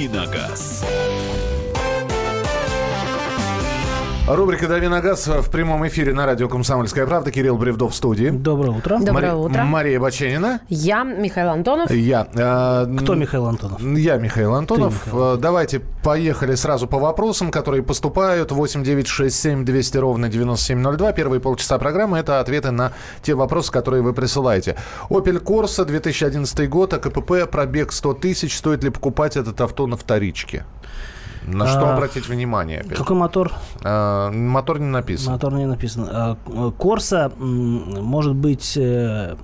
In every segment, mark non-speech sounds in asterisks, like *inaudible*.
«Дави Рубрика «Дави на газ» в прямом эфире на радио «Комсомольская правда». Кирилл Бревдов в студии. Доброе утро. Доброе Мари- утро. Мария Баченина. Я, Михаил Антонов. Я. э, Кто Михаил Антонов? Я Михаил Антонов. Ты, Михаил. Э, Давайте поехали сразу по вопросам, которые поступают. 8 9 6 7 200 ровно 9702. Первые полчаса программы – это ответы на те вопросы, которые вы присылаете. Opel Corsa, 2011 год, АКПП, пробег 100 тысяч. Стоит ли покупать этот авто на вторичке? На что А, обратить внимание? опять? Какой мотор? Э, мотор не написан. Мотор не написано. А, Корса может быть... э,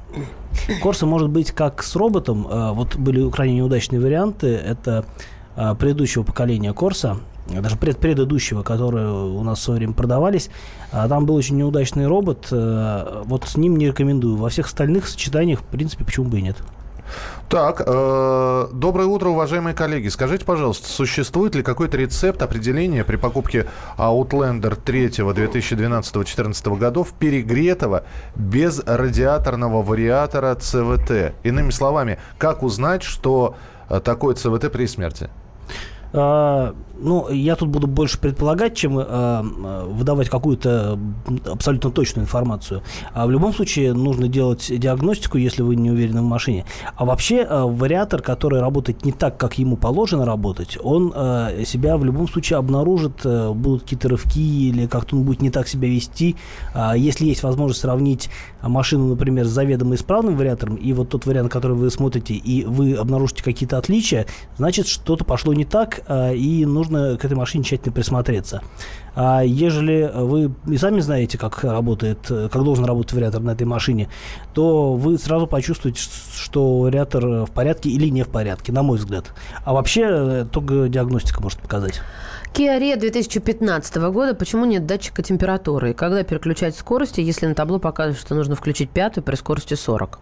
Корса может быть как с роботом. а, Вот были крайне неудачные варианты. Это а, предыдущего поколения Корса, даже пред предыдущего, которые у нас в свое время продавались. А Там был очень неудачный робот. э, Вот с ним не рекомендую. Во всех остальных сочетаниях, в принципе, почему бы и нет. Так, э, доброе утро, уважаемые коллеги. Скажите, пожалуйста, существует ли какой-то рецепт определения при покупке Outlander 3 2012-2014 годов перегретого без радиаторного вариатора ЦВТ? Иными словами, как узнать, что э, такое ЦВТ при смерти? А, ну, я тут буду больше предполагать, чем а, выдавать какую-то абсолютно точную информацию. А в любом случае нужно делать диагностику, если вы не уверены в машине. А вообще а, вариатор, который работает не так, как ему положено работать, он а, себя в любом случае обнаружит, будут какие-то рывки или как-то он будет не так себя вести. А, если есть возможность сравнить машину, например, с заведомо исправным вариатором и вот тот вариант, который вы смотрите, и вы обнаружите какие-то отличия, значит, что-то пошло не так, и нужно к этой машине тщательно присмотреться. А ежели вы и сами знаете, как работает, э, как должен работать вариатор на этой машине, то вы сразу почувствуете, что вариатор в порядке или не в порядке, на мой взгляд. А вообще э, только диагностика может показать. Kia Rio 2015 года. Почему нет датчика температуры? И когда переключать скорости, если на табло показывает, что нужно включить пятую при скорости 40?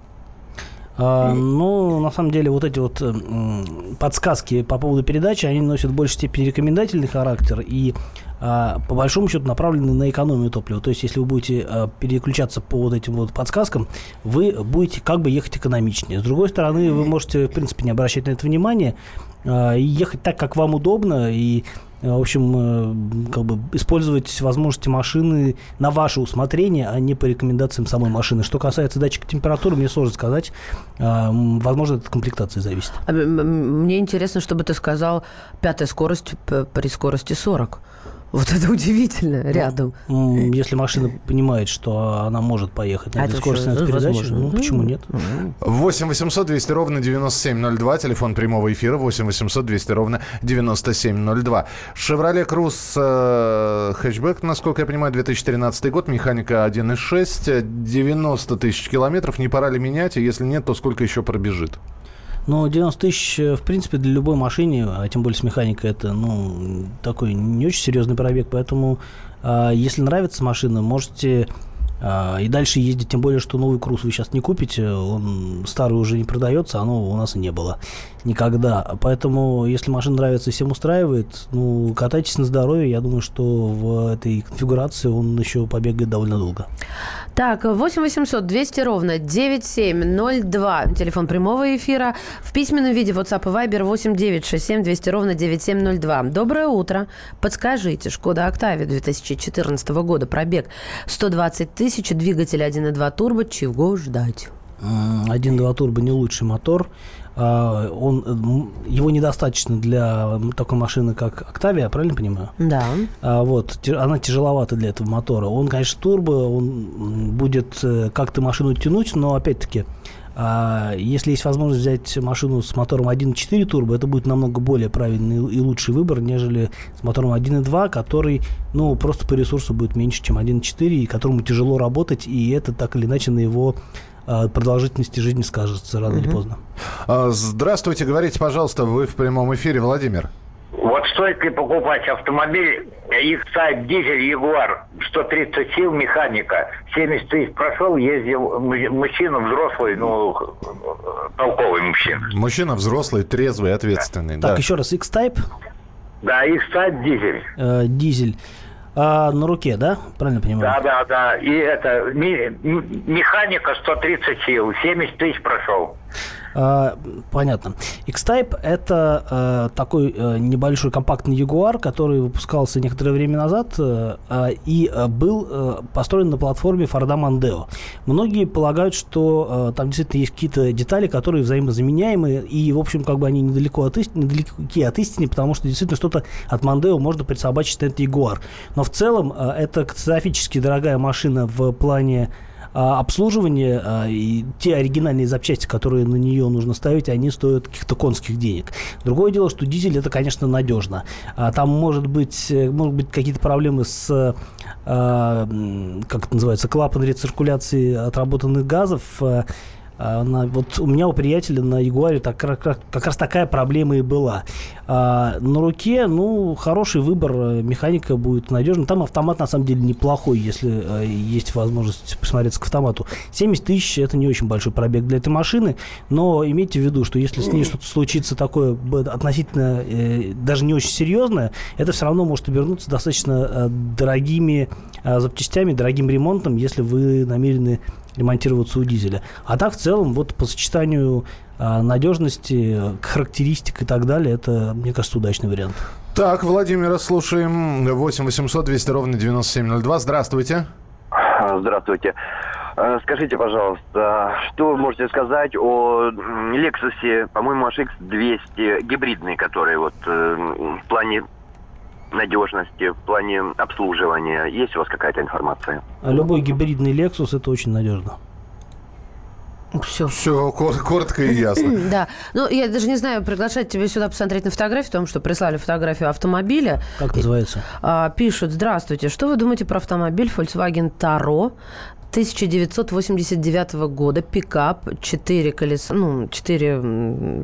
А, ну, на самом деле, вот эти вот э, м, подсказки по поводу передачи, они носят в большей степени рекомендательный характер и а, по большому счету направлены на экономию топлива. То есть, если вы будете а, переключаться по вот этим вот подсказкам, вы будете как бы ехать экономичнее. С другой стороны, вы можете, в принципе, не обращать на это внимания а, и ехать так, как вам удобно, и в общем, э, как бы использовать возможности машины на ваше усмотрение, а не по рекомендациям самой машины. Что касается датчика температуры, мне сложно сказать. М, Возможно, это от комплектации зависит. А Мне интересно, чтобы ты сказал пятая скорость при скорости 40. Вот это удивительно, рядом. М, Если машина понимает, что она может поехать на А этой это скорости на передаче, ну почему нет? 8 800 200 ровно 9702, телефон прямого эфира 8 800 200 ровно 9702. «Шевроле Круз» э, хэтчбэк, насколько я понимаю, 2013 год, механика 1.6, э, 90 тысяч километров. Не пора ли менять? И если нет, то сколько еще пробежит? Но 90 тысяч, э, в принципе, для любой машины, а тем более с механикой, это, ну, такой не очень серьезный пробег. Поэтому, а, если нравится машина, можете а, и дальше ездить. Тем более, что новый Круз вы сейчас не купите. Он старый уже не продается, оно у нас и не было никогда. Поэтому, если машина нравится и всем устраивает, ну, катайтесь на здоровье. Я думаю, что в этой конфигурации он еще побегает довольно долго. Так, 8 800 200 ровно 9702. Телефон прямого эфира. В письменном виде WhatsApp и Viber 8 967 200 ровно 9702. Доброе утро. Подскажите, Шкода Октавия 2014 года, пробег 120 тысяч, двигатель 1.2 турбо, чего ждать? М, 1.2 турбо не лучший мотор. А, Он, э, его недостаточно для такой машины, как Октавия, правильно понимаю? Да. А, вот, она тяжеловата для этого мотора. Он, конечно, турбо, он будет э, как-то машину тянуть, но опять-таки, а, если есть возможность взять машину с мотором 1.4 турбо, это будет намного более правильный и лучший выбор, нежели с мотором 1.2, который, ну, просто по ресурсу будет меньше, чем 1.4, и которому тяжело работать, и это так или иначе на его продолжительности жизни скажется рано или поздно. А, Здравствуйте, говорите, пожалуйста, вы в прямом эфире, Владимир. Вот стоит ли покупать автомобиль X-Type дизель Ягуар 130 сил механика 70 тысяч прошел ездил му- мужчина взрослый ну толковый мужчина Мужчина взрослый, трезвый, ответственный. Так, да. еще раз, X-Type, да X-Type дизель э, дизель. А, на руке, да? Правильно понимаю? да да да и это механика 130 сил 70 тысяч прошел понятно. X-Type это а, такой а, небольшой компактный Jaguar, который выпускался некоторое время назад а, и а, был а, построен на платформе Ford Mondeo. Многие полагают, что а, там действительно есть какие-то детали, которые взаимозаменяемые, и, в общем, как бы они недалеко от истины, недалеки от истины, потому что действительно что-то от Mondeo можно присобачить на этот Jaguar. Но в целом а, это катастрофически дорогая машина в плане а, обслуживание а, и те оригинальные запчасти, которые на нее нужно ставить, они стоят каких-то конских денег. Другое дело, что дизель это, конечно, надежно. А, там может быть, э, могут быть какие-то проблемы с как это называется, клапан рециркуляции отработанных газов. А, на, вот у меня у приятеля на Ягуаре так, как, как раз такая проблема и была. А, на руке, ну, хороший выбор, э, механика будет надежна. Там автомат, на самом деле, неплохой, если а, есть возможность посмотреться к автомату. 70 тысяч – это не очень большой пробег для этой машины, но имейте в виду, что если с ней что-то случится такое относительно, э, даже не очень серьезное, это все равно может обернуться достаточно э, дорогими э, запчастями, дорогим ремонтом, если вы намерены ремонтироваться у дизеля. А так в целом вот по сочетанию а, надежности, характеристик и так далее, это, мне кажется, удачный вариант. Так, Владимира, слушаем. 8 800 200 ровно 9702. Здравствуйте. Здравствуйте. Э, скажите, пожалуйста, что вы можете сказать о Lexus, по-моему, HX 200 гибридный, который вот э, в плане надежности, в плане обслуживания? Есть у вас какая-то информация? А любой гибридный Lexus это очень надежно. Все. Все коротко и ясно. *laughs* да. Ну, я даже не знаю, приглашать тебя сюда посмотреть на фотографию, потому что прислали фотографию автомобиля. Как называется? А, пишут, здравствуйте, что вы думаете про автомобиль Volkswagen Taro 1989 года пикап, 4 колеса, ну, 4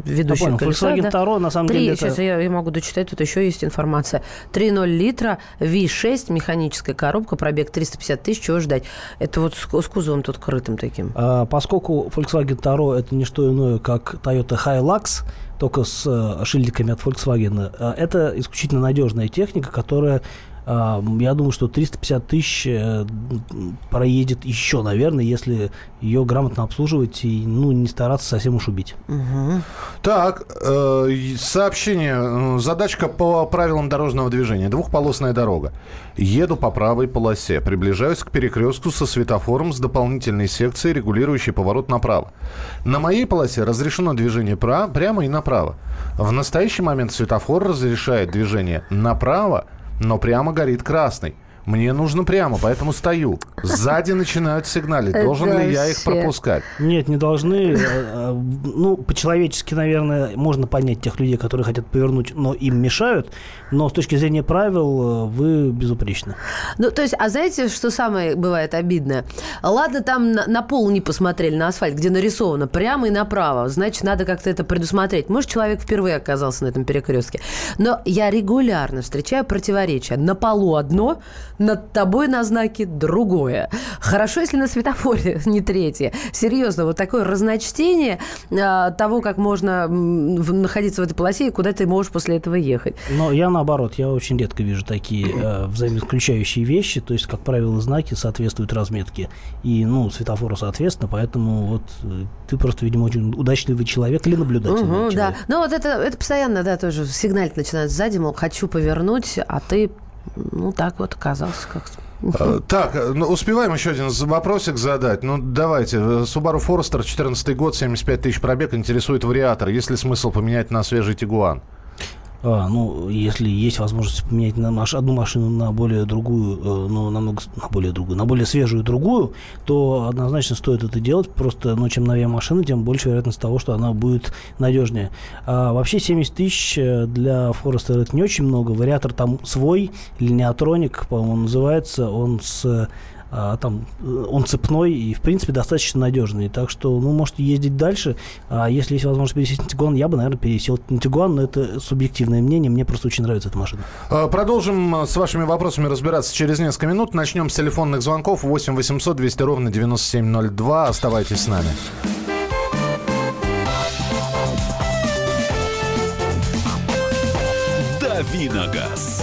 ведущих я колеса. Volkswagen да? Taro, на самом 3, деле, сейчас это... я, я могу дочитать, тут еще есть информация. 3.0 литра, V6, механическая коробка, пробег 350 тысяч, чего ждать? Это вот с, с кузовом тут крытым таким. А, поскольку Volkswagen Taro это не что иное, как Toyota Hilux, только с э, шильдиками от Volkswagen, э, это исключительно надежная техника, которая я думаю, что 350 тысяч э, проедет еще, наверное, если ее грамотно обслуживать и ну, не стараться совсем уж убить. Угу. Так, э, сообщение. Задачка по правилам дорожного движения. Двухполосная дорога. Еду по правой полосе. Приближаюсь к перекрестку со светофором с дополнительной секцией, регулирующей поворот направо. На моей полосе разрешено движение пра- прямо и направо. В настоящий момент светофор разрешает движение направо, но прямо горит красный. Мне нужно прямо, поэтому стою. Сзади начинают сигналить. Должен ли я их пропускать? Нет, не должны. Э, э, ну, по-человечески, наверное, можно понять тех людей, которые хотят повернуть, но им мешают. Но с точки зрения правил э, вы безупречны. Ну, то есть, а знаете, что самое бывает обидное? Ладно, там на, на пол не посмотрели, на асфальт, где нарисовано прямо и направо. Значит, надо как-то это предусмотреть. Может, человек впервые оказался на этом перекрестке. Но я регулярно встречаю противоречия. На полу одно, над тобой на знаке другое. Хорошо, если на светофоре *laughs* не третье. Серьезно, вот такое разночтение а, того, как можно находиться в этой полосе и куда ты можешь после этого ехать. Но я наоборот, я очень редко вижу такие э, взаимоисключающие вещи. То есть, как правило, знаки соответствуют разметке. И, ну, светофору соответственно, поэтому вот э, ты просто, видимо, очень удачливый человек или наблюдательный угу, человек. Да, ну вот это, это постоянно, да, тоже сигналить начинают сзади, мол, хочу повернуть, а ты ну, так вот оказался как-то. А, так, ну, успеваем еще один вопросик задать. Ну, давайте. Subaru Forester, 14 год, 75 тысяч пробег, интересует вариатор. Есть ли смысл поменять на свежий Тигуан? А, ну, если есть возможность поменять на маш... одну машину на более другую, э, ну, намного, на более другую, на более свежую другую, то однозначно стоит это делать. Просто, ну, чем новее машина, тем больше вероятность того, что она будет надежнее. А вообще 70 тысяч э, для Форестера это не очень много. Вариатор там свой, линеотроник, по-моему, называется. Он с а, там э, он цепной и, в принципе, достаточно надежный. Так что, ну, можете ездить дальше. А если есть возможность пересесть на Тигуан, я бы, наверное, пересел на Тигуан, но это субъективное мнение. Мне просто очень нравится эта машина. А, продолжим с вашими вопросами разбираться через несколько минут. Начнем с телефонных звонков 8 800 200 ровно 9702. Оставайтесь с нами. Давиногаз.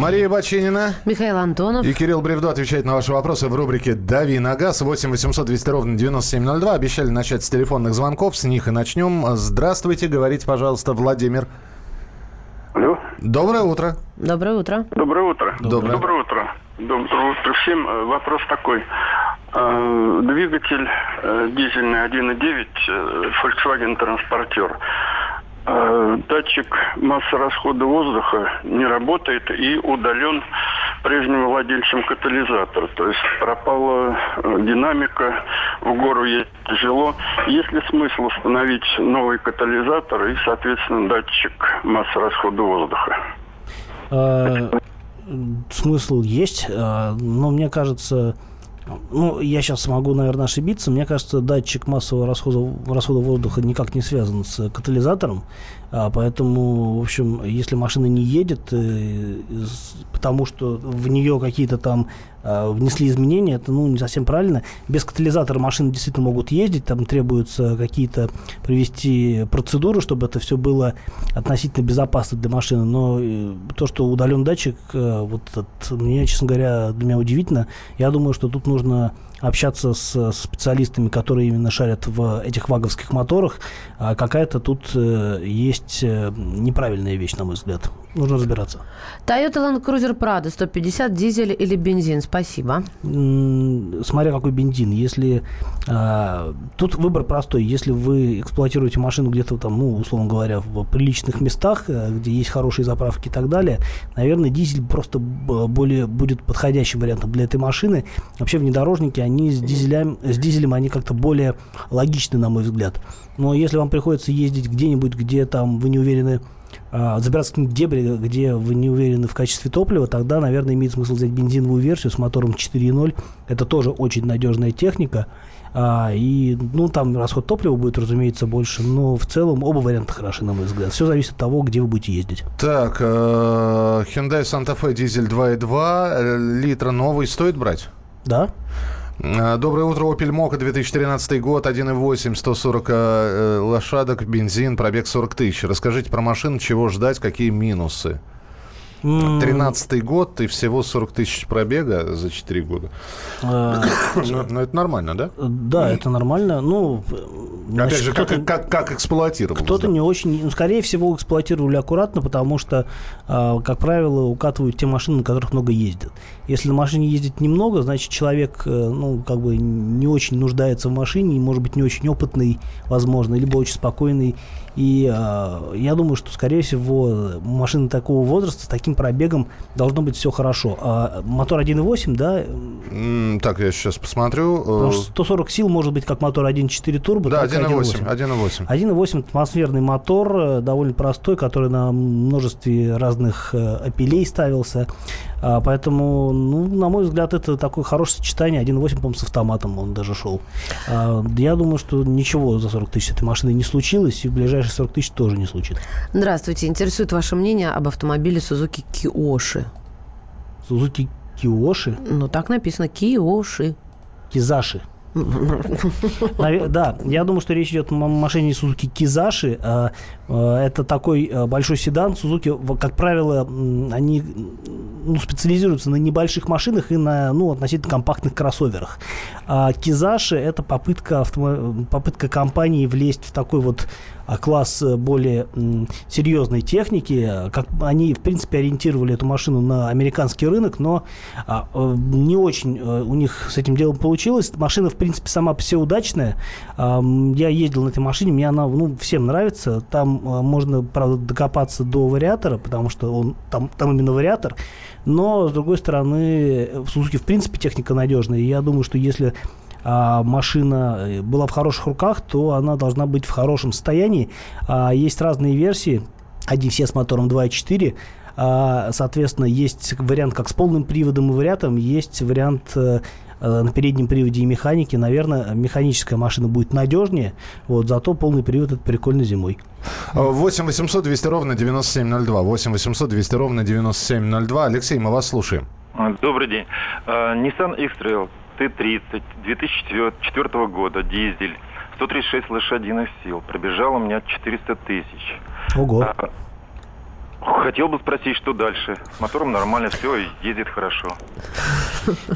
Мария Бачинина Михаил Антонов. и Кирилл Бревдо отвечают на ваши вопросы в рубрике «Дави на газ». 8 800 200 ровно 9702. Обещали начать с телефонных звонков. С них и начнем. Здравствуйте. Говорите, пожалуйста, Владимир. Алло. Доброе утро. Доброе утро. Доброе утро. Доброе. Доброе утро. Доброе утро всем. Э, Вопрос такой. Э, Двигатель э, дизельный 1.9 э, Volkswagen транспортер. Датчик массы расхода воздуха не работает и удален прежним владельцем катализатора. То есть пропала э, динамика, в гору ехать тяжело. Есть ли смысл установить новый катализатор и, соответственно, датчик массы расхода воздуха? Э, Смысл есть, э, но мне кажется, ну, я сейчас могу, наверное, ошибиться. Мне кажется, датчик массового расхода, расхода воздуха никак не связан с катализатором. А, поэтому, в общем, если машина не едет, э, потому что в нее какие-то там внесли изменения, это ну, не совсем правильно. Без катализатора машины действительно могут ездить, там требуется какие-то провести процедуры, чтобы это все было относительно безопасно для машины. Но э, то, что удален датчик, э, вот этот, мне, честно говоря, для меня удивительно. Я думаю, что тут нужно общаться с специалистами, которые именно шарят в этих ваговских моторах. А какая-то тут э, есть э, неправильная вещь, на мой взгляд. Нужно разбираться. Toyota Land Cruiser Prado 150 дизель или бензин? Спасибо. Смотря какой бензин. Если а, тут выбор простой. Если вы эксплуатируете машину где-то там, ну, условно говоря, в приличных местах, э, где есть хорошие заправки и так далее, наверное, дизель просто более будет подходящим вариантом для этой машины. Вообще внедорожники, они с дизелем, с дизелем они как-то более логичны, на мой взгляд. Но если вам приходится ездить где-нибудь, где там вы не уверены а, забираться в дебри, где вы не уверены в качестве топлива, тогда, наверное, имеет смысл взять бензиновую версию с мотором 4.0. Это тоже очень надежная техника. А, и, ну, там расход топлива будет, разумеется, больше, но в целом оба варианта хороши, на мой взгляд. Все зависит от того, где вы будете ездить. Так, э, Hyundai Santa Fe дизель 2.2, э, литра новый, стоит брать? Да? Э, Доброе утро, Opel Mokka, 2013 год, 1.8, 140 э, лошадок, бензин, пробег 40 тысяч. Расскажите про машину, чего ждать, какие минусы? М, 13 год и всего 40 тысяч пробега за 4 года. а, *coughs* Ну, ну, это нормально, да? Да, это нормально. Ну, Опять же, как, как, как эксплуатировал. Кто-то не очень, ну, скорее всего, эксплуатировали аккуратно, потому что, а, как правило, укатывают те машины, на которых много ездят. Если на машине ездит немного, значит, человек, э, ну, как бы не очень нуждается в машине, и, может быть, не очень опытный, возможно, либо очень спокойный. И а, я думаю, что, скорее всего, машины такого возраста с таким пробегом должно быть все хорошо. А мотор 1.8, да, Так, я сейчас посмотрю. потому Э, что 140 сил может быть как мотор 1.4 турбо, Да, так и 1.8. 1.8. 1.8 атмосферный мотор, э, довольно простой, который на множестве разных э, апелей ставился. А, Поэтому, ну, на мой взгляд, это такое хорошее сочетание. 1.8, по-моему, с автоматом он даже шел. А, Я думаю, что ничего за 40 тысяч этой машиной не случилось, и в ближайшие 40 тысяч тоже не случится. Здравствуйте. Интересует ваше мнение об автомобиле Suzuki Kioshi. Сузуки Киоши, Ну, так написано. Киоши. Кизаши. *laughs* Да, я думаю, что речь идет о машине Suzuki Кизаши. А, Это такой а, большой седан. В- как правило, они ну, специализируются на небольших машинах и на ну, относительно компактных кроссоверах. А Кизаши – это попытка, попытка компании влезть в такой вот а, класс э, более серьезной техники. Как они, в принципе, ориентировали эту машину на американский рынок, но а, э, не очень э, у них с этим делом получилось. Машина, в принципе, сама по себе удачная. Я ездил на этой машине, мне она ну, всем нравится. Там э, можно, правда, докопаться до вариатора, потому что он там, там именно вариатор. Но, с другой стороны, в Suzuki, в принципе, техника надежная. И я думаю, что если а, машина э, была в хороших руках, то она должна быть в хорошем состоянии. А, есть разные версии. Один все с мотором 2.4. А, соответственно, есть вариант как с полным приводом и вариантом, есть вариант э, на переднем приводе и механике, наверное, механическая машина будет надежнее, вот, зато полный привод это прикольно зимой. 8 800 200 ровно 9702. 8 800 200 ровно 9702. Алексей, мы вас слушаем. Добрый день. Nissan X-Trail Т-30 2004 года, дизель, 136 лошадиных сил. Пробежал у меня 400 тысяч. Ого. А, Хотел бы спросить, что дальше? С мотором нормально, все, ездит хорошо.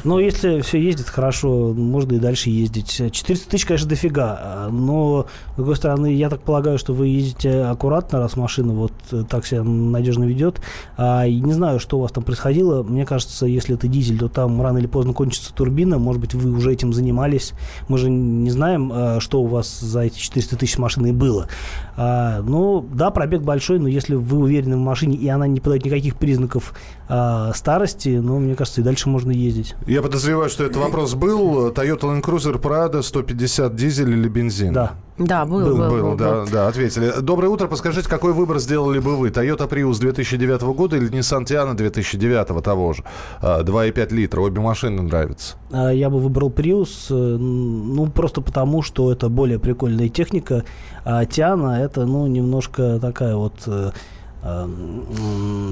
Ну, если все ездит хорошо, можно и дальше ездить. 400 тысяч, конечно, дофига. Но, с другой стороны, я так полагаю, что вы ездите аккуратно, раз машина вот так себя надежно ведет. А, не знаю, что у вас там происходило. Мне кажется, если это дизель, то там рано или поздно кончится турбина. Может быть, вы уже этим занимались. Мы же не знаем, а, что у вас за эти 400 тысяч машины было. А, ну, да, пробег большой, но если вы уверены в машине, машине, и она не подает никаких признаков э, старости, но мне кажется, и дальше можно ездить. Я подозреваю, что этот вопрос был. Toyota Land Cruiser Prado 150 дизель или бензин? Да. Да, был, был, был, был, был, да, был. да, ответили. Доброе утро, подскажите, какой выбор сделали бы вы? Toyota Prius 2009 года или Nissan Tiana 2009 того же? 2,5 литра, обе машины нравятся. А, я бы выбрал Prius, э, ну, просто потому, что это более прикольная техника, а Tiana это, ну, немножко такая вот э,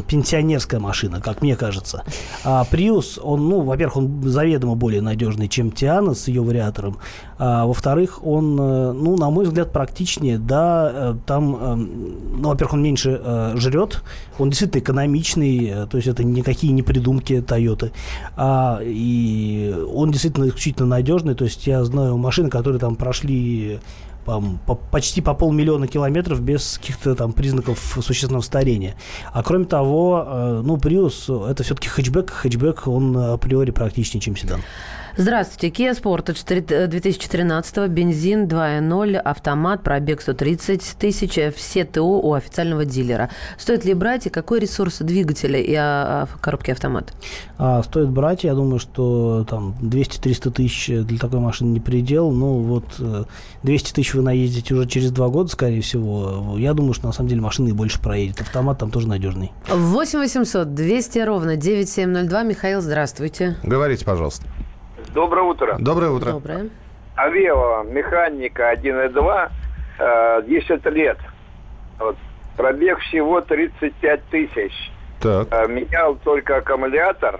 пенсионерская машина, как мне кажется. А Prius, он, ну, во-первых, он заведомо более надежный, чем Тиана с ее вариатором. А, во-вторых, он, э, ну, на мой взгляд, практичнее. Да, э, там, эм, ну, во-первых, он меньше э, жрет, он действительно экономичный, то есть это никакие не придумки Toyota. А, и он действительно исключительно надежный, то есть я знаю машины, которые там прошли по, по, почти по полмиллиона километров без каких-то там признаков существенного старения. А кроме того, э, ну, Prius это все-таки хэтчбэк. Хэтчбэк, он априори практичнее, чем седан. Здравствуйте. Kia Sportage 2013, бензин 2.0, автомат, пробег 130 тысяч, все ТО у официального дилера. Стоит ли брать и какой ресурс двигателя и а, а, коробки автомат? А, стоит брать, я думаю, что там 200-300 тысяч для такой машины не предел. Ну вот 200 э, тысяч вы наездите уже через два года, скорее всего. Я думаю, что на самом деле машина и больше проедет. Автомат там тоже надежный. 8 800 200 ровно 9702. Михаил, здравствуйте. Говорите, пожалуйста. Доброе утро. Доброе утро. Доброе. Авео, механика 1.2, 10 э, лет. Вот. Пробег всего 35 тысяч. Так. Э, менял только аккумулятор,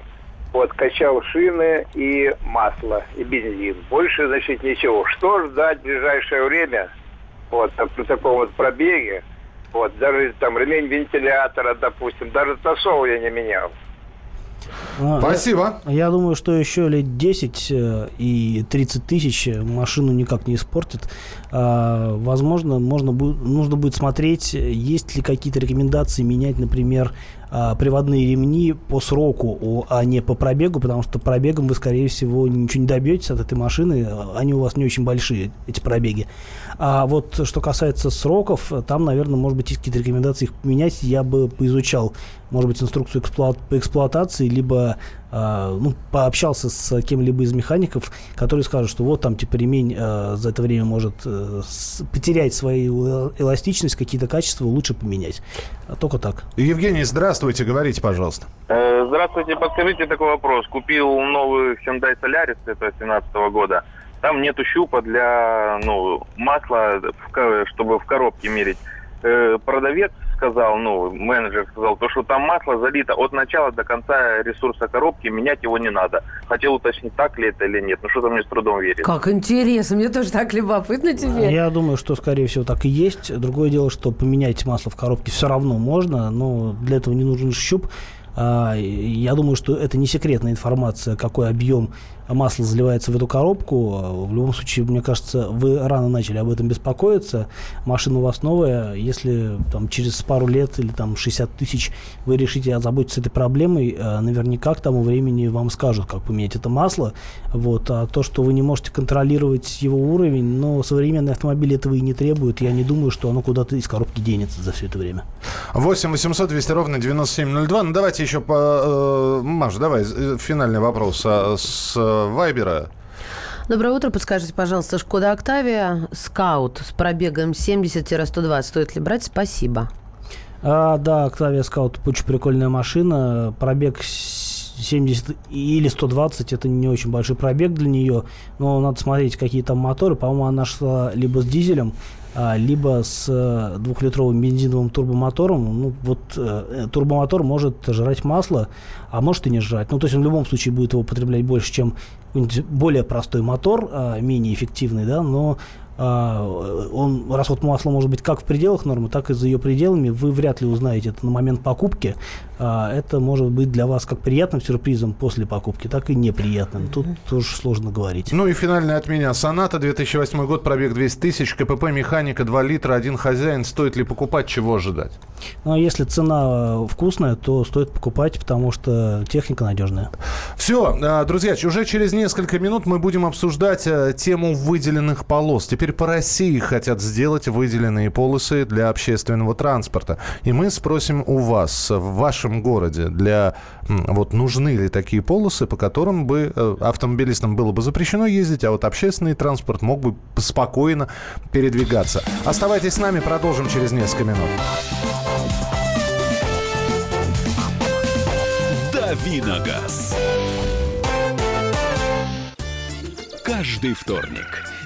вот, качал шины и масло, и бензин. Больше, значит, ничего. Что ждать в ближайшее время, вот, при таком вот пробеге, вот, даже там ремень вентилятора, допустим, даже тосол я не менял. А, Спасибо. Я, думаю, что еще лет 10 э, и 30 тысяч машину никак не испортит. А, возможно, можно будет, нужно будет смотреть, есть ли какие-то рекомендации менять, например, а, приводные ремни по сроку, а не по пробегу, потому что пробегом вы, скорее всего, ничего не добьетесь от этой машины. Они у вас не очень большие, эти пробеги. А вот что касается сроков, там, наверное, может быть, есть какие-то рекомендации их поменять. Я бы поизучал, может быть, инструкцию эксплуат по эксплуатации, либо э, ну, пообщался с кем-либо из механиков, которые скажут, что вот там, типа, ремень э, за это время может э, с, потерять свою эластичность, какие-то качества лучше поменять. А только так. Евгений, здравствуйте, говорите, пожалуйста. Э, здравствуйте, подскажите такой вопрос. Купил новый Hyundai Solaris, это 2017 года. Там нету щупа для ну, масла, чтобы в коробке мерить. Э, продавец сказал, ну, менеджер сказал, то, что там масло залито от начала до конца ресурса коробки, менять его не надо. Хотел уточнить, так ли это или нет. Ну, что-то мне с трудом верится. Как интересно, мне тоже так любопытно теперь. Я думаю, что, скорее всего, так и есть. Другое дело, что поменять масло в коробке все равно можно, но для этого не нужен щуп. А, я думаю, что это не секретная информация, какой объем масло заливается в эту коробку. В любом случае, мне кажется, вы рано начали об этом беспокоиться. Машина у вас новая. Если там, через пару лет или там, 60 тысяч вы решите озаботиться этой проблемой, э, наверняка к тому времени вам скажут, как поменять это масло. Вот. А то, что вы не можете контролировать его уровень, но современные автомобили этого и не требуют. Я не думаю, что оно куда-то из коробки денется за все это время. 8 800 200 ровно 9702. Ну, давайте давайте еще по... Э, Маш, давай э, финальный вопрос а, с Вайбера. Доброе утро. Подскажите, пожалуйста, Шкода Октавия Скаут с пробегом 70-120. Стоит ли брать? Спасибо. А, да, Октавия Скаут очень прикольная машина. Пробег 70 или 120 это не очень большой пробег для нее, но надо смотреть, какие там моторы. По-моему, она шла либо с дизелем, либо с э, двухлитровым бензиновым турбомотором. Ну, вот э, турбомотор может жрать масло, а может и не жрать. Ну, то есть он в любом случае будет его потреблять больше, чем более простой мотор, а, менее эффективный, да, но а, он, расход масла может быть как в пределах нормы, так и за ее пределами. Вы вряд ли узнаете это на момент покупки. А, это может быть для вас как приятным сюрпризом после покупки, так и неприятным. Тут тоже сложно говорить. Ну и финальная от меня. Соната, 2008 год, пробег 200 тысяч, КПП, механика, 2 литра, один хозяин. Стоит ли покупать, чего ожидать? Ну, а если цена э, вкусная, то стоит покупать, потому что техника надежная. Все, э, друзья, уже через несколько минут мы будем обсуждать э, тему выделенных полос. Теперь по России хотят сделать выделенные полосы для общественного транспорта. И мы спросим у вас, в вашем городе, для вот нужны ли такие полосы, по которым бы автомобилистам было бы запрещено ездить, а вот общественный транспорт мог бы спокойно передвигаться. Оставайтесь с нами, продолжим через несколько минут. «Давиногаз». Каждый вторник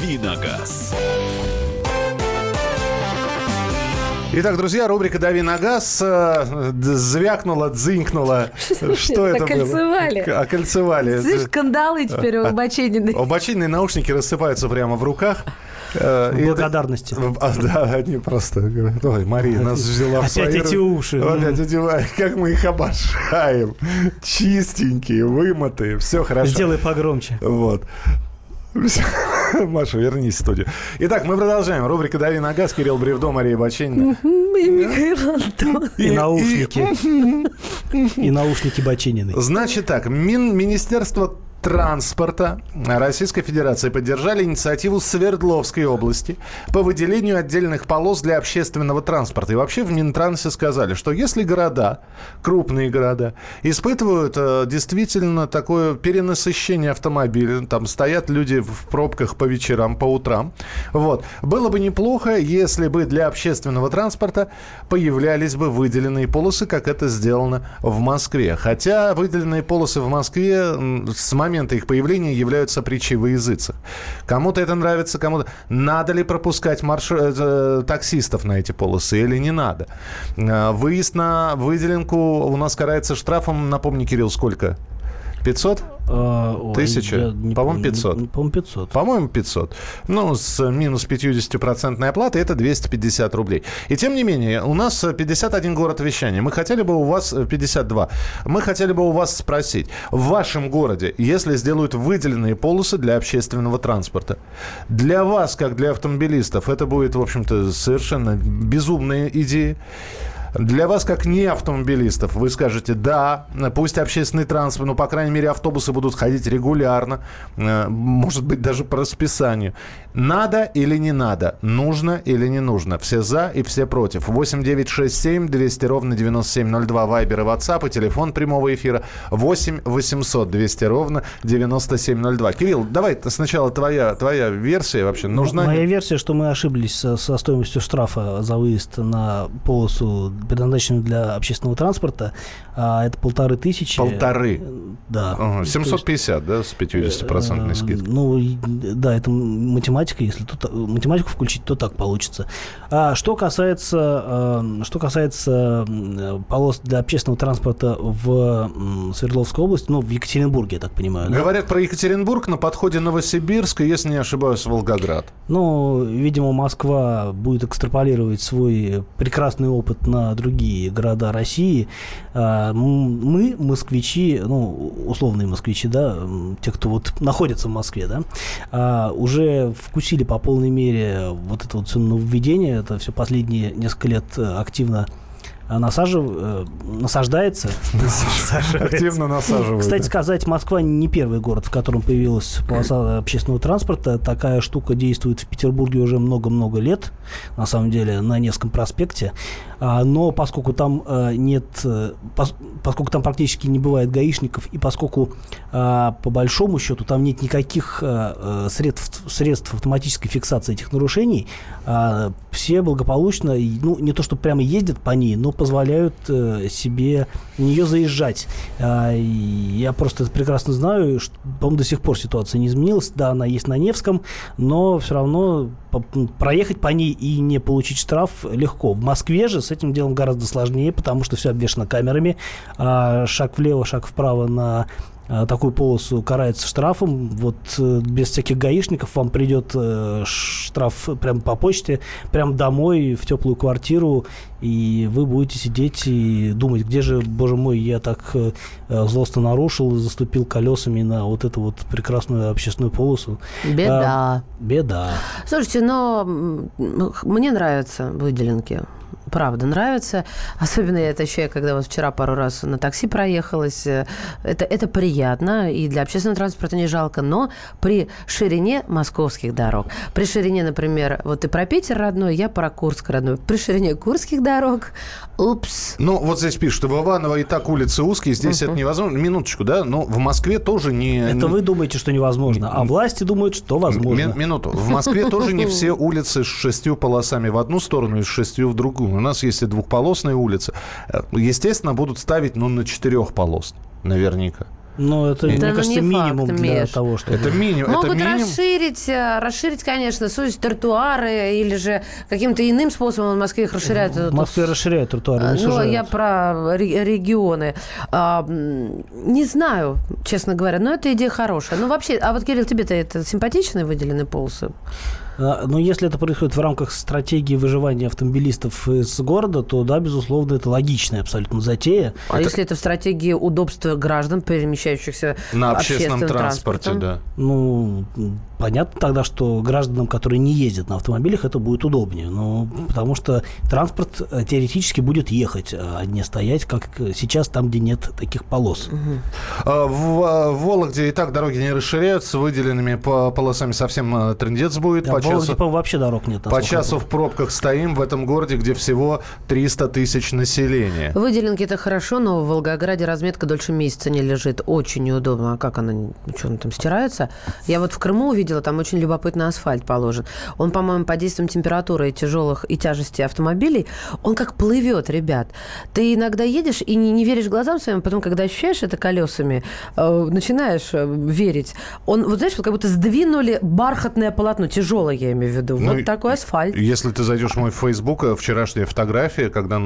«Давиногаз». Итак, друзья, рубрика «Дави на газ» э, звякнула, дзынькнула. *laughs* Что это было? Окольцевали. Окольцевали. Слышь, кандалы теперь у Бочинины. Бочинные наушники рассыпаются прямо в руках. Э, в благодарности. А, да, они просто говорят, ой, Мария нас взяла в свои... Опять эти уши. Опять эти, как мы их обожаем. Чистенькие, вымытые, все хорошо. Сделай погромче. Вот. *laughs* Маша, вернись в студию. Итак, мы продолжаем. Рубрика «Дави на газ». Кирилл Бревдо, Мария Баченина. И Михаил. И наушники. *laughs* И наушники Баченины. Значит так, Министерство транспорта Российской Федерации поддержали инициативу Свердловской области по выделению отдельных полос для общественного транспорта. И вообще в Минтрансе сказали, что если города, крупные города, испытывают э, действительно такое перенасыщение автомобилей, там стоят люди в пробках по вечерам, по утрам, вот, было бы неплохо, если бы для общественного транспорта появлялись бы выделенные полосы, как это сделано в Москве. Хотя выделенные полосы в Москве с момента момента их появления являются притчей во языцах. Кому-то это нравится, кому-то... Надо ли пропускать марш... Э, э, таксистов на эти полосы или не надо? Э, выезд на выделенку у нас карается штрафом, напомни, Кирилл, сколько? 500? А, Тысяча? По-моему, 500. По-моему, 500. По-моему, 500. Ну, с минус 50% оплаты это 250 рублей. И тем не менее, у нас 51 город вещания. Мы хотели бы у вас 52. Мы хотели бы у вас спросить. В вашем городе, если сделают выделенные полосы для общественного транспорта, для вас, как для автомобилистов, это будет, в общем-то, совершенно безумная идея? Для вас, как не автомобилистов, вы скажете, да, пусть общественный транспорт, ну, по крайней мере, автобусы будут ходить регулярно, э, может быть, даже по расписанию. Надо или не надо? Нужно или не нужно? Все за и все против. 8 9 6 7 200 ровно 9702 Вайбер и WhatsApp и телефон прямого эфира 8 800 200 ровно 9702. Кирилл, давай сначала твоя, твоя версия вообще. Нужна... Моя версия, что мы ошиблись со, со стоимостью штрафа за выезд на полосу предназначенными для общественного транспорта, а, это полторы тысячи. Полторы? Да. Ага, 750, да, с 50% Э, скидкой? Ну, да, это математика, если тут математику включить, то так получится. А что касается, э, что касается полос для общественного транспорта в Свердловской области, ну, в Екатеринбурге, я так понимаю. да? Говорят про Екатеринбург, на подходе Новосибирск, и, если не ошибаюсь, Волгоград. Ну, видимо, Москва будет экстраполировать свой прекрасный опыт на другие города России. А, Мы, москвичи, ну, условные москвичи, да, те, кто вот находится в Москве, да, а, уже вкусили по полной мере вот это вот все нововведение. Это все последние несколько лет э, активно а, насажив... э, насаждается. Насаживается. Активно насаживают. Кстати сказать, Москва не первый город, в котором появилась полоса общественного транспорта. Такая штука действует в Петербурге уже много-много лет, на самом деле, на Невском проспекте. А, Но поскольку там э, нет, э, пос- поскольку там практически не бывает гаишников, и поскольку а, по большому счету там нет никаких э, средств, средств автоматической фиксации этих нарушений, а, все благополучно, ну, не то, что прямо ездят по ней, но позволяют себе в нее заезжать. Я просто это прекрасно знаю, что, по-моему, до сих пор ситуация не изменилась. Да, она есть на Невском, но все равно проехать по ней и не получить штраф легко. В Москве же с этим делом гораздо сложнее, потому что все обвешано камерами. А шаг влево, шаг вправо на а, такую полосу карается штрафом. Вот э, без всяких гаишников вам придет э, штраф прямо по почте, прямо домой, в теплую квартиру, и вы будете сидеть и думать, где же, боже мой, я так э, злостно нарушил, заступил колесами на вот эту вот прекрасную общественную полосу. Беда. А, беда. Слушайте, но мне нравятся выделенки. Правда, нравится. Особенно я это ощущаю, когда вот вчера пару раз на такси проехалась. Э, Это, это приятно, и для общественного транспорта не жалко. Но при ширине московских дорог, при ширине, например, вот ты про Питер родной, я про Курск родной. При ширине курских дорог, упс. Ну, вот здесь пишут, что в Иваново и так улицы узкие, здесь это невозможно. Минуточку, да? Но в Москве тоже не... Это вы думаете, что невозможно, а власти думают, что возможно. Ми- минуту. В Москве тоже не *laughs* все улицы с шестью полосами в одну сторону и с шестью в другую. У нас есть и двухполосные улицы. Э, Естественно, будут ставить, ну, на четырех полос. Наверняка. Ну, это, Да, мне ну, кажется, не факт, минимум для Миш. того, что... Это минимум. это Могут минимум. расширить, э, расширить, конечно, суть тротуары или же каким-то иным способом в Москве их расширяют. В Москве расширяют тротуары, не Ну, сужают. я про ре- регионы. А, не знаю, честно говоря, но эта идея хорошая. Ну, вообще, а вот, Кирилл, тебе-то это симпатичные выделенные полосы? А, Но если это происходит в рамках стратегии выживания автомобилистов из города, то да, безусловно, это логичная абсолютно затея. А если это в стратегии удобства граждан, перемещающихся На общественном, транспорте, да. Ну, понятно тогда, что гражданам, которые не ездят на автомобилях, это будет удобнее. Ну, потому что транспорт э, теоретически будет ехать, а не стоять, как сейчас, там, где нет таких полос. А, В, а, в Вологде и так дороги не расширяются, выделенными по полосами совсем а, трындец будет. А Вологде, часу, по-моему, вообще дорог нет. по часу в пробках стоим в этом городе, где всего 300 тысяч населения. Выделенки это хорошо, но в Волгограде разметка дольше месяца не лежит. Очень неудобно. А как она, что она там стирается? Я вот в Крыму увидела, там очень любопытный асфальт положен. Он, по-моему, под действием температуры и тяжелых и тяжести автомобилей, он как плывет, ребят. Ты иногда едешь и не, не веришь глазам своим, потом, когда ощущаешь это колесами, э, начинаешь э, верить. Он, вот знаешь, вот как будто сдвинули бархатное полотно, тяжелое, я имею в виду. Ну, вот такой асфальт. Если ты зайдешь в мой фейсбук, э, вчерашняя фотография, когда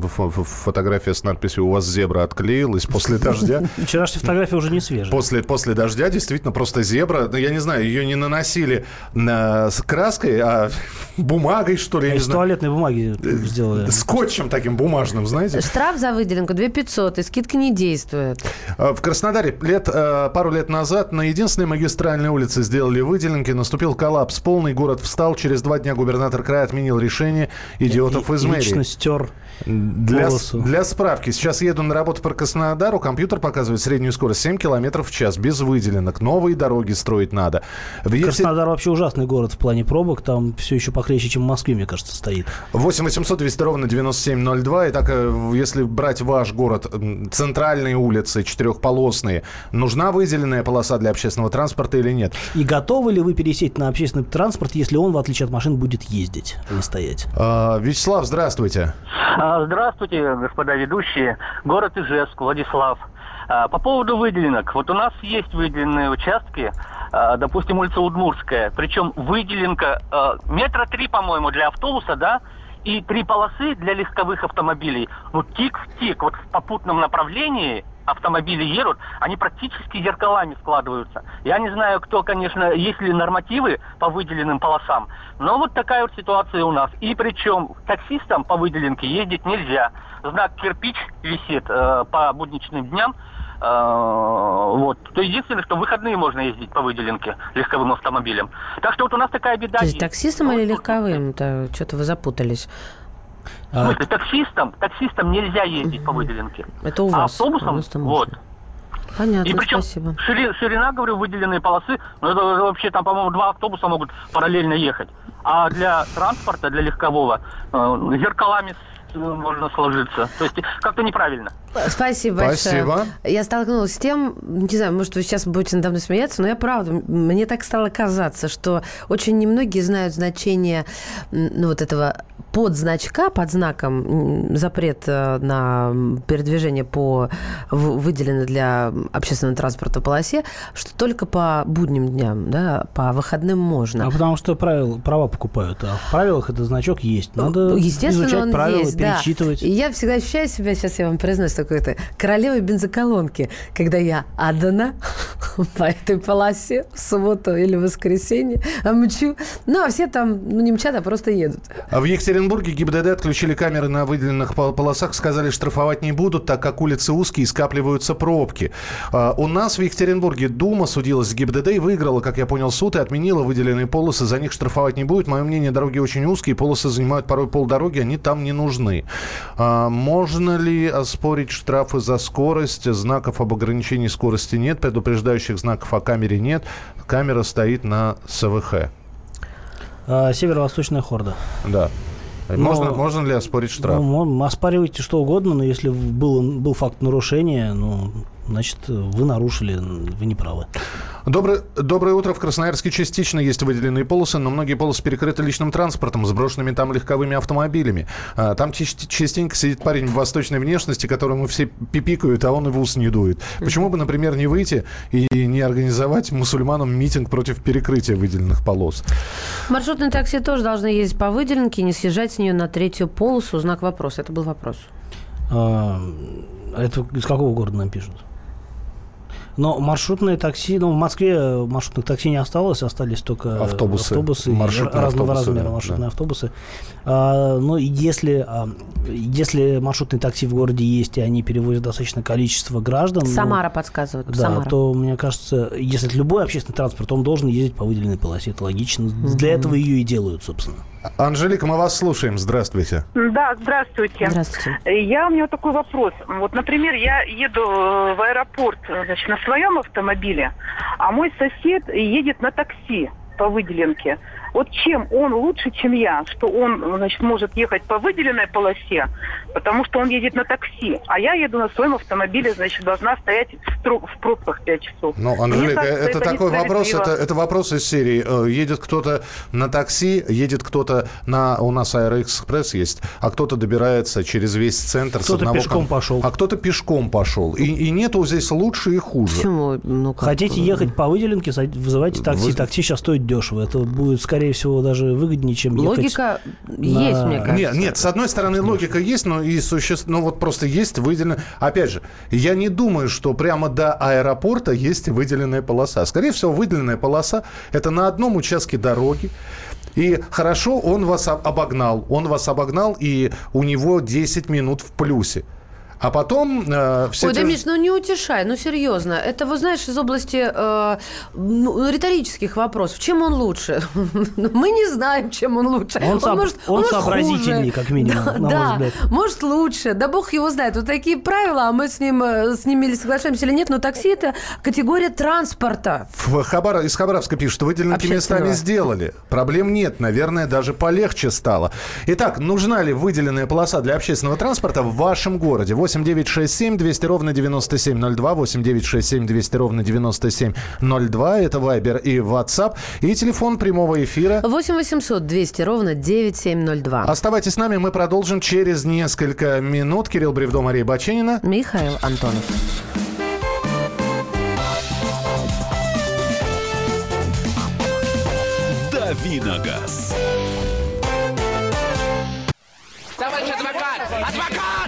фотография с надписью «У вас зебра отклеилась после дождя». *laughs* Вчерашняя фотография уже не свежая. После, после дождя действительно просто зебра. Ну, я не знаю, ее не наносили на, с краской, а *laughs* бумагой, что ли, я не Из туалетной бумаги сделали. Скотчем таким бумажным, знаете. Штраф за выделенку 2 500, и скидка не действует. А, В Краснодаре лет, э, пару лет назад на единственной магистральной улице сделали выделенки, наступил коллапс. Полный город встал. Через два дня губернатор края отменил решение идиотов И- из мэрии. Лично стер Для, для справки, сейчас еду на работу по Краснодару, компьютер показывает среднюю скорость 7 километров в час, без выделенок. Новые дороги строить надо. В Екатер- Краснодар вообще ужасный город в плане пробок. Там все еще похлеще, чем в Москве, мне кажется, стоит. 8 800 200 ровно 9702. Итак, э, если брать ваш город, центральные улицы, четырехполосные, нужна выделенная полоса для общественного транспорта или нет? И готовы ли вы пересесть на общественный транспорт транспорт, если он, в отличие от машин, будет ездить, а не стоять. А, Вячеслав, здравствуйте. А, Здравствуйте, господа ведущие. Город Ижевск, Владислав. А, По поводу выделенок. Вот у нас есть выделенные участки, а, допустим, улица Удмурская. Причем выделенка а, метра три, по-моему, для автобуса, да, и три полосы для легковых автомобилей. Ну, тик в тик, вот в попутном направлении автомобили едут, они практически зеркалами складываются. Я не знаю, кто, конечно, есть ли нормативы по выделенным полосам, но вот такая вот ситуация у нас. И причем таксистам по выделенке ездить нельзя. Знак кирпич висит э, по будничным дням. Э, вот. То единственное, что в выходные можно ездить по выделенке легковым автомобилем. Так что вот у нас такая беда То есть есть. таксистам или легковым? Это что-то вы запутались. В смысле, таксистам, таксистам нельзя ездить по выделенке. Это у А вас. автобусом, У вот. можно. Понятно, И причем спасибо. шири- ширина, говорю, выделенные полосы, ну это вообще там, по-моему, два автобуса могут параллельно ехать. А для транспорта, для легкового, э, зеркалами с- можно сложиться. То есть как-то неправильно. Спасибо большое. Спасибо. Я столкнулась с тем, не знаю, может, вы сейчас будете надо мной смеяться, но я правда, мне так стало казаться, что очень немногие знают значение ну, вот этого подзначка, под знаком запрет э, на передвижение по выделенной для общественного транспорта полосе, что только по будним дням, да, по выходным можно. А потому что правил, права покупают, а в правилах этот значок есть. Надо Естественно, изучать он правила, есть, да. перечитывать. И я всегда ощущаю себя, сейчас я вам признаюсь, такой-то королевой бензоколонки, когда я отдана *laughs* по этой полосе в субботу или в воскресенье, а мчу. Ну, а все там, ну, не мчат, а просто едут. А В Екатеринбурге ГИБДД отключили камеры на выделенных пол- полосах, сказали, штрафовать не будут, так как улицы узкие и скапливаются пробки. А, У нас в Екатеринбурге Дума судилась с ГИБДД и выиграла, как я понял, суд и отменила выделенные полосы, за них штрафовать не будет. Мое мнение, дороги очень узкие, полосы занимают порой полдороги, они там не нужны. А, Можно ли оспорить штрафы за скорость? Знаков об ограничении скорости нет, предупреждающих знаков о камере нет. Камера стоит на СВХ. А, Северо-восточная хорда. Да. Но- Можно, можно ли оспорить штраф? Ну, оспаривайте что угодно, но если был, был факт нарушения, ну, значит, вы нарушили, вы не правы. Доброе, доброе утро. В Красноярске частично есть выделенные полосы, но многие полосы перекрыты личным транспортом, сброшенными там легковыми автомобилями. А, Там ча- частенько сидит парень восточной внешности, которому все пипикают, а он и в ус не дует. Почему бы, например, не выйти и не организовать мусульманам митинг против перекрытия выделенных полос? Маршрутные такси тоже должны ездить по выделенке, не съезжать с нее на третью полосу. Знак вопроса. Это был вопрос. А, это из какого города нам пишут? Но маршрутные такси, ну, в Москве маршрутных такси не осталось, остались только Автобусы, автобусы и маршрутные разного автобусы, размера да, маршрутные да. автобусы. А, ну, и если, а, если маршрутные такси в городе есть, и они перевозят достаточное количество граждан, ну, Самара подсказывает. да, Самара. то, мне кажется, если это любой общественный транспорт, он должен ездить по выделенной полосе. Это логично. Для этого ее и делают, собственно. Анжелика, мы вас слушаем. Здравствуйте. Да, здравствуйте. Здравствуйте. Я у меня вот такой вопрос. Вот, например, я еду э, в аэропорт э, значит, на своем автомобиле, а мой сосед едет на такси по выделенке. Вот чем он лучше, чем я, что он, значит, может ехать по выделенной полосе, потому что он едет на такси, а я еду на своем автомобиле, значит, должна стоять в, стру- в пробках 5 часов. Ну, Анжелика, кажется, это, такой вопрос, это, это вопрос из серии. э, Едет кто-то на такси, едет кто-то на... У нас Аэроэкспресс есть, а кто-то добирается через весь центр. с Кто-то одного пешком кон- пошел. А кто-то пешком пошел. И, и нету здесь лучше и хуже. Почему? Ну, как? Хотите ехать по выделенке, вызывайте такси. Вы- Такси сейчас стоит дешево. Это будет, скорее всего, даже выгоднее, чем ехать... Логика есть, мне кажется. Нет, нет, с одной стороны логика есть, но и существ... ну вот просто есть выделено. Опять же, я не думаю, что прямо до аэропорта есть выделенная полоса. Скорее всего, выделенная полоса это на одном участке дороги. И хорошо, он вас об- обогнал. Он вас обогнал, и у него 10 минут в плюсе. А потом э, все Ой, те да, Миш, ну не утешай, ну серьезно. Это, вы знаешь, из области э, ну, риторических вопросов. Чем он лучше? *laughs* Мы не знаем, чем он лучше. Он соб- он может, сообразительней, хуже. как минимум, Да, на мой да, взгляд. может лучше. Да бог его знает. Вот такие правила, а мы с ним э, с ними или соглашаемся или нет, но такси это категория транспорта. В Хабар... Из Хабаровска пишут, выделенки Общественного. местами сделали. Проблем нет. Наверное, даже полегче стало. Итак, нужна ли выделенная полоса для общественного транспорта в вашем городе? 8 9 6 7 200 ровно 9702, 8 9 6 7 200 ровно 9702. Это Вайбер и WhatsApp. И телефон прямого эфира. 8 800 200 ровно 9702. Оставайтесь с нами, мы продолжим через несколько минут. Кирилл Бревдо, Мария Баченина. Михаил Антонов. Давиногаз. Товарищ адвокат! Адвокат!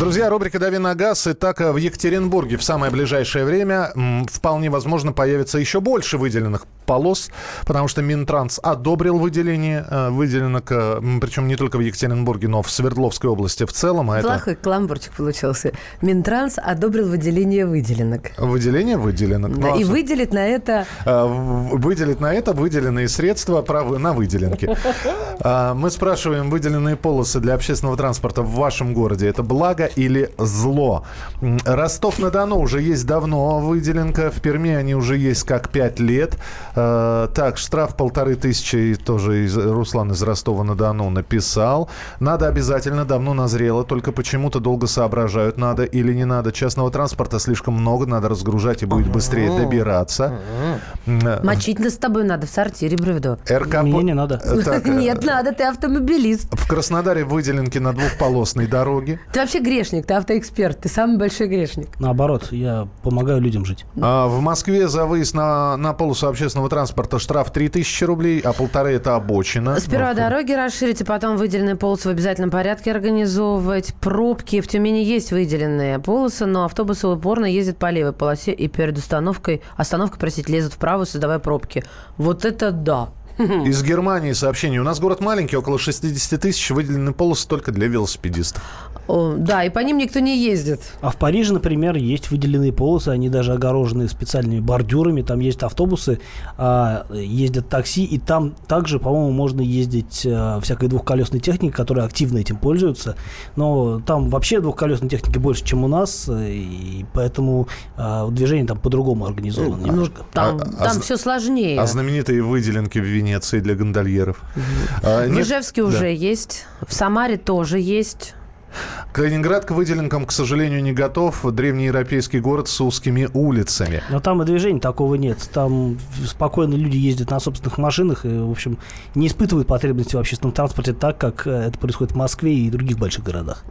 Друзья, рубрика «Дави на газ». Итак, в Екатеринбурге в самое ближайшее время вполне возможно появится еще больше выделенных полос, потому что Минтранс одобрил выделение э, выделенок, причем не только в Екатеринбурге, но в Свердловской области в целом. А это Плохой кламбурчик получился. Минтранс одобрил выделение выделенок. выделение выделенок. Да, Ну, а и что- выделит на это... э, в- выделить на это выделенные средства правы- на выделенки. *laughs* А, Мы спрашиваем, выделенные полосы для общественного транспорта в вашем городе это благо или зло? Ростов-на-Дону уже есть давно выделенка, в Перми они уже есть как 5 лет. Э, Так, штраф полторы тысячи, тоже из- Руслан из Ростова-на-Дону написал. Надо обязательно, давно назрело, только почему-то долго соображают, надо или не надо. Частного транспорта слишком много, надо разгружать и будет быстрее добираться. Э, Мочить нас с тобой надо в сортире, Бревдо. РК... Мне не надо. Э, так, Нет, надо, ты автомобилист. В Краснодаре выделенки на двухполосной дороге. Ты вообще грешник, ты автоэксперт, ты самый большой грешник. Наоборот, я помогаю людям жить. А в Москве за выезд на, на полосу общественного транспорта штраф 3000 рублей, а полторы это обочина. Сперва Ну, дороги расширить, а потом выделенные полосы в обязательном порядке организовывать. Пробки. В Тюмени есть выделенные полосы, но автобусы упорно ездят по левой полосе и перед остановкой, остановкой, простите, лезут в правую, создавая пробки. Вот это да. Из Германии сообщение. У нас город маленький, около 60 тысяч, выделены полосы только для велосипедистов. О, да, и по ним никто не ездит. А в Париже, например, есть выделенные полосы, они даже огорожены специальными бордюрами, там есть автобусы, а, ездят такси, и там также, по-моему, можно ездить а, всякой двухколесной техникой, которая активно этим пользуется. Но там вообще двухколесной техники больше, чем у нас, э, и поэтому а, движение там по-другому организовано Ну, немножко. там А- а там все сложнее. А знаменитые выделенки в Венеции для гондольеров. А, В Ижевске уже есть, в Самаре тоже есть. Калининград к выделенкам, к сожалению, не готов. Древнеевропейский город с узкими улицами. Но там и движения такого нет. Там спокойно люди ездят на собственных машинах и, в общем, не испытывают потребности в общественном транспорте так, как э, это происходит в Москве и других больших городах.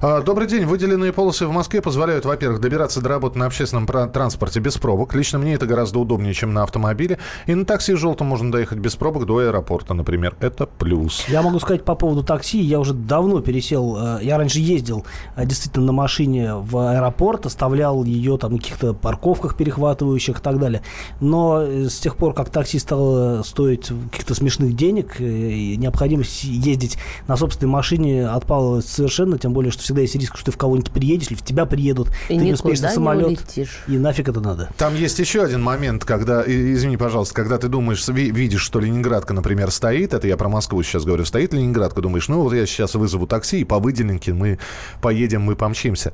А, Добрый день. Выделенные полосы в Москве позволяют, во-первых, добираться до работы на общественном транспорте без пробок. Лично мне это гораздо удобнее, чем на автомобиле. И на такси желтом можно доехать без пробок до аэропорта, например. Это плюс. Я могу сказать по поводу такси. Я уже давно пересел. Я раньше ездил э, действительно на машине в аэропорт, оставлял ее там на каких-то парковках перехватывающих и так далее. Но э, с тех пор, как такси стало стоить каких-то смешных денег, э, и необходимость ездить на собственной машине отпала совершенно, тем более, что всегда есть риск, что ты в кого-нибудь приедешь, или в тебя приедут, И ты не успеешь на самолет. улетишь. И нафиг это надо. Там есть еще один момент, когда, извини, пожалуйста, когда ты думаешь, ви- видишь, что Ленинградка, например, стоит, это я про Москву сейчас говорю, стоит Ленинградка, думаешь, ну вот я сейчас вызову такси, и по выделенке мы поедем, мы помчимся,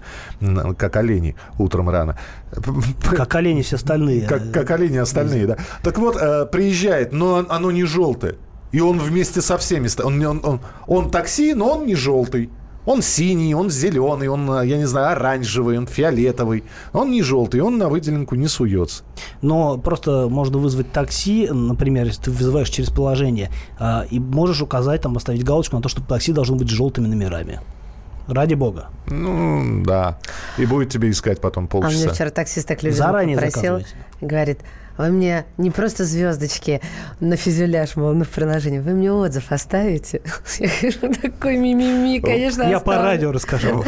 как олени утром рано. Как олени все остальные. Как, как олени остальные, да. Так вот, э, приезжает, но оно не желтое. И он вместе со всеми... Он, он, он, он такси, но он не желтый. Он синий, он зеленый, он, э, я не знаю, оранжевый, он фиолетовый. Он не желтый, он на выделенку не суется. Но просто можно вызвать такси, например, если ты вызываешь через приложение, а, и можешь указать, там, оставить галочку на то, что такси должно быть с желтыми номерами. Ради бога. Ну, да. И будет тебе искать потом А мне полчаса. вчера таксист так любезно Заранее попросил. Говорит, вы мне не просто звездочки на фюзеляж, мол, на приложение, вы мне отзыв оставите? *laughs* Я говорю, такой мимими, конечно, Я по оставлю. радио расскажу.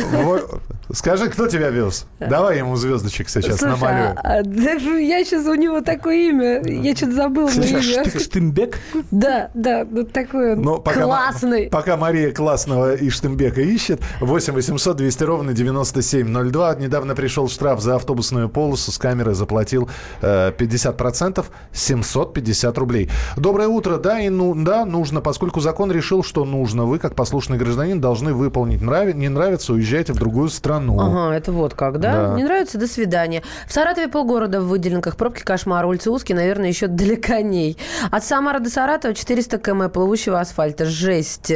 Скажи, кто тебя вез? Давай ему звездочек сейчас Слушай, намалюем. а- а я сейчас у него такое имя, я что-то забыла его имя. Штымбек? Да, да, вот такой он Но пока, классный. Пока Мария Классного и Штембека ищет, 8 800 200 ровно 9702. Недавно пришел штраф за автобусную полосу с камеры, заплатил э, 50%, 750 рублей. Доброе утро. Да, и ну, да, нужно, поскольку закон решил, что нужно. Вы, как послушный гражданин, должны выполнить. Нрави- не нравится, уезжайте в другую страну. Ага, это вот как, да? Да. Не нравится? До свидания. В Саратове полгорода в выделенках. Пробки, кошмар. Улицы узкие, наверное, еще далеконей. От Самары до Саратова 400 км плывущего асфальта. Жесть.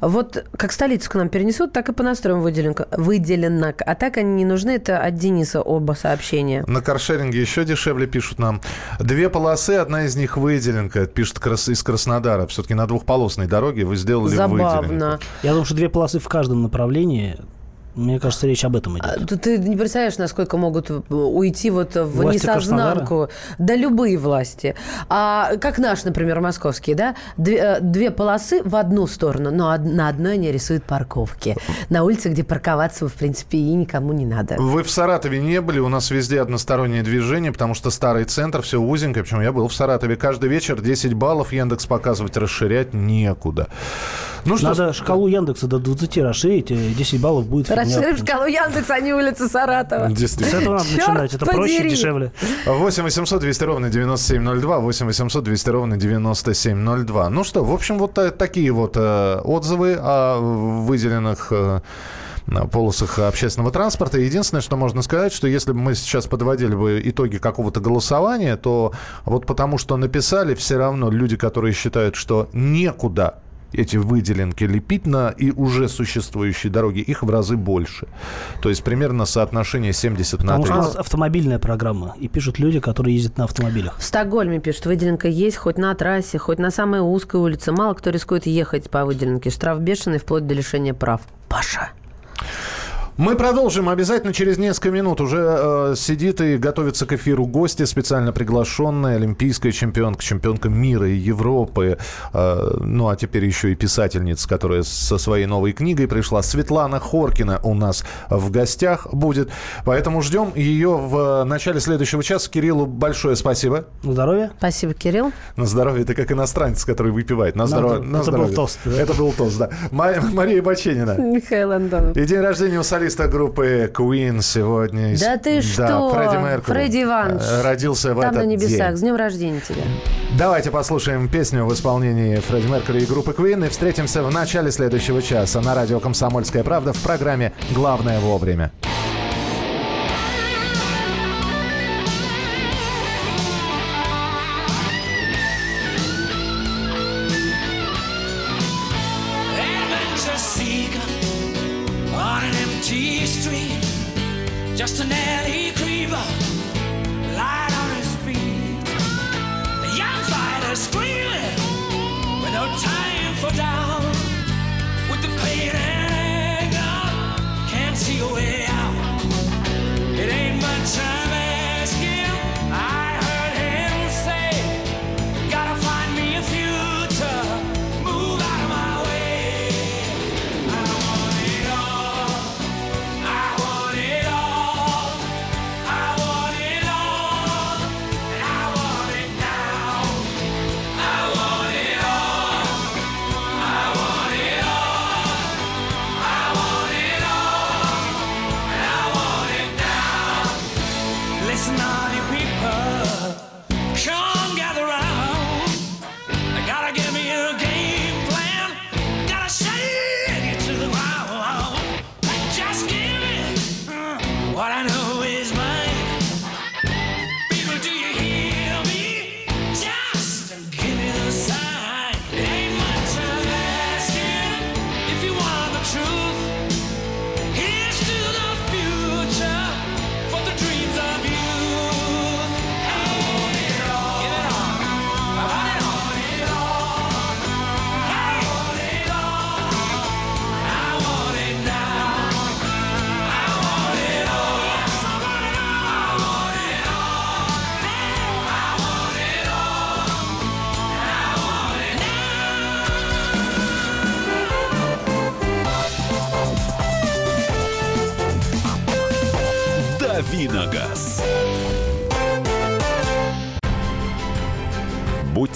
Вот как столицу к нам перенесут, так и понастроим выделенка, выделенок. А так они не нужны. Это от Дениса оба сообщения. На каршеринге еще дешевле пишут нам. Две полосы, одна из них выделенка. Пишет из Краснодара. Все-таки на двухполосной дороге вы сделали выделенку. Забавно. Я думаю, что две полосы в каждом направлении. Мне кажется, речь об этом идет. А, Ты, не представляешь, насколько могут э, уйти вот в Власти несознанку. Да любые власти. А как наш, например, московский, да? Две, э, две полосы в одну сторону, но од- на одной они рисуют парковки. На улице, где парковаться, в принципе, и никому не надо. Вы в Саратове не были, у нас везде одностороннее движение, потому что старый центр, все узенькое. Причем я был в Саратове. Каждый вечер 10 баллов Яндекс показывать, расширять некуда. Ну что, Надо шкалу Яндекса до 20 расширить, и 10 баллов будет. Расширим шкалу Яндекса, а не улицы Саратова. Действительно. С этого надо начинать. Это проще, дешевле. 8 800 200 ровно 9702, 8 800 200 ровно 9702. Ну что, в общем, вот та- такие вот э, отзывы о выделенных э, на полосах общественного транспорта. Единственное, что можно сказать, что если бы мы сейчас подводили бы итоги какого-то голосования, то вот потому что написали, все равно люди, которые считают, что некуда эти выделенки лепить на и уже существующие дороги, их в разы больше. То есть примерно соотношение 70 на Потому что у 30. нас автомобильная программа. И пишут люди, которые ездят на автомобилях. В Стокгольме пишут, выделенка есть хоть на трассе, хоть на самой узкой улице. Мало кто рискует ехать по выделенке. Штраф бешеный, вплоть до лишения прав. Паша. Мы продолжим обязательно через несколько минут. Уже э, сидит и готовится к эфиру гости, специально приглашенная олимпийская чемпионка, чемпионка мира и Европы. Э, ну, а теперь еще и писательница, которая со своей новой книгой пришла. Светлана Хоркина у нас в гостях будет. Поэтому ждем ее в начале следующего часа. Кириллу большое спасибо. На здоровье. Спасибо, Кирилл. На здоровье. Это как иностранец, который выпивает. На здоровье. здоровье. На Это был здоровье. тост, да. Это был тост, да. Ма- Мария Баченина. Михаил Антонов. И день рождения у солиста группы Queen сегодня. Да ты что? Фредди Меркьюри. Фредди Иванович. Э, Родился в Там этот на небесах. день. С днем рождения тебя. Давайте послушаем песню в исполнении Фредди Меркьюри и группы Queen и встретимся в начале следующего часа на радио «Комсомольская правда» в программе «Главное вовремя».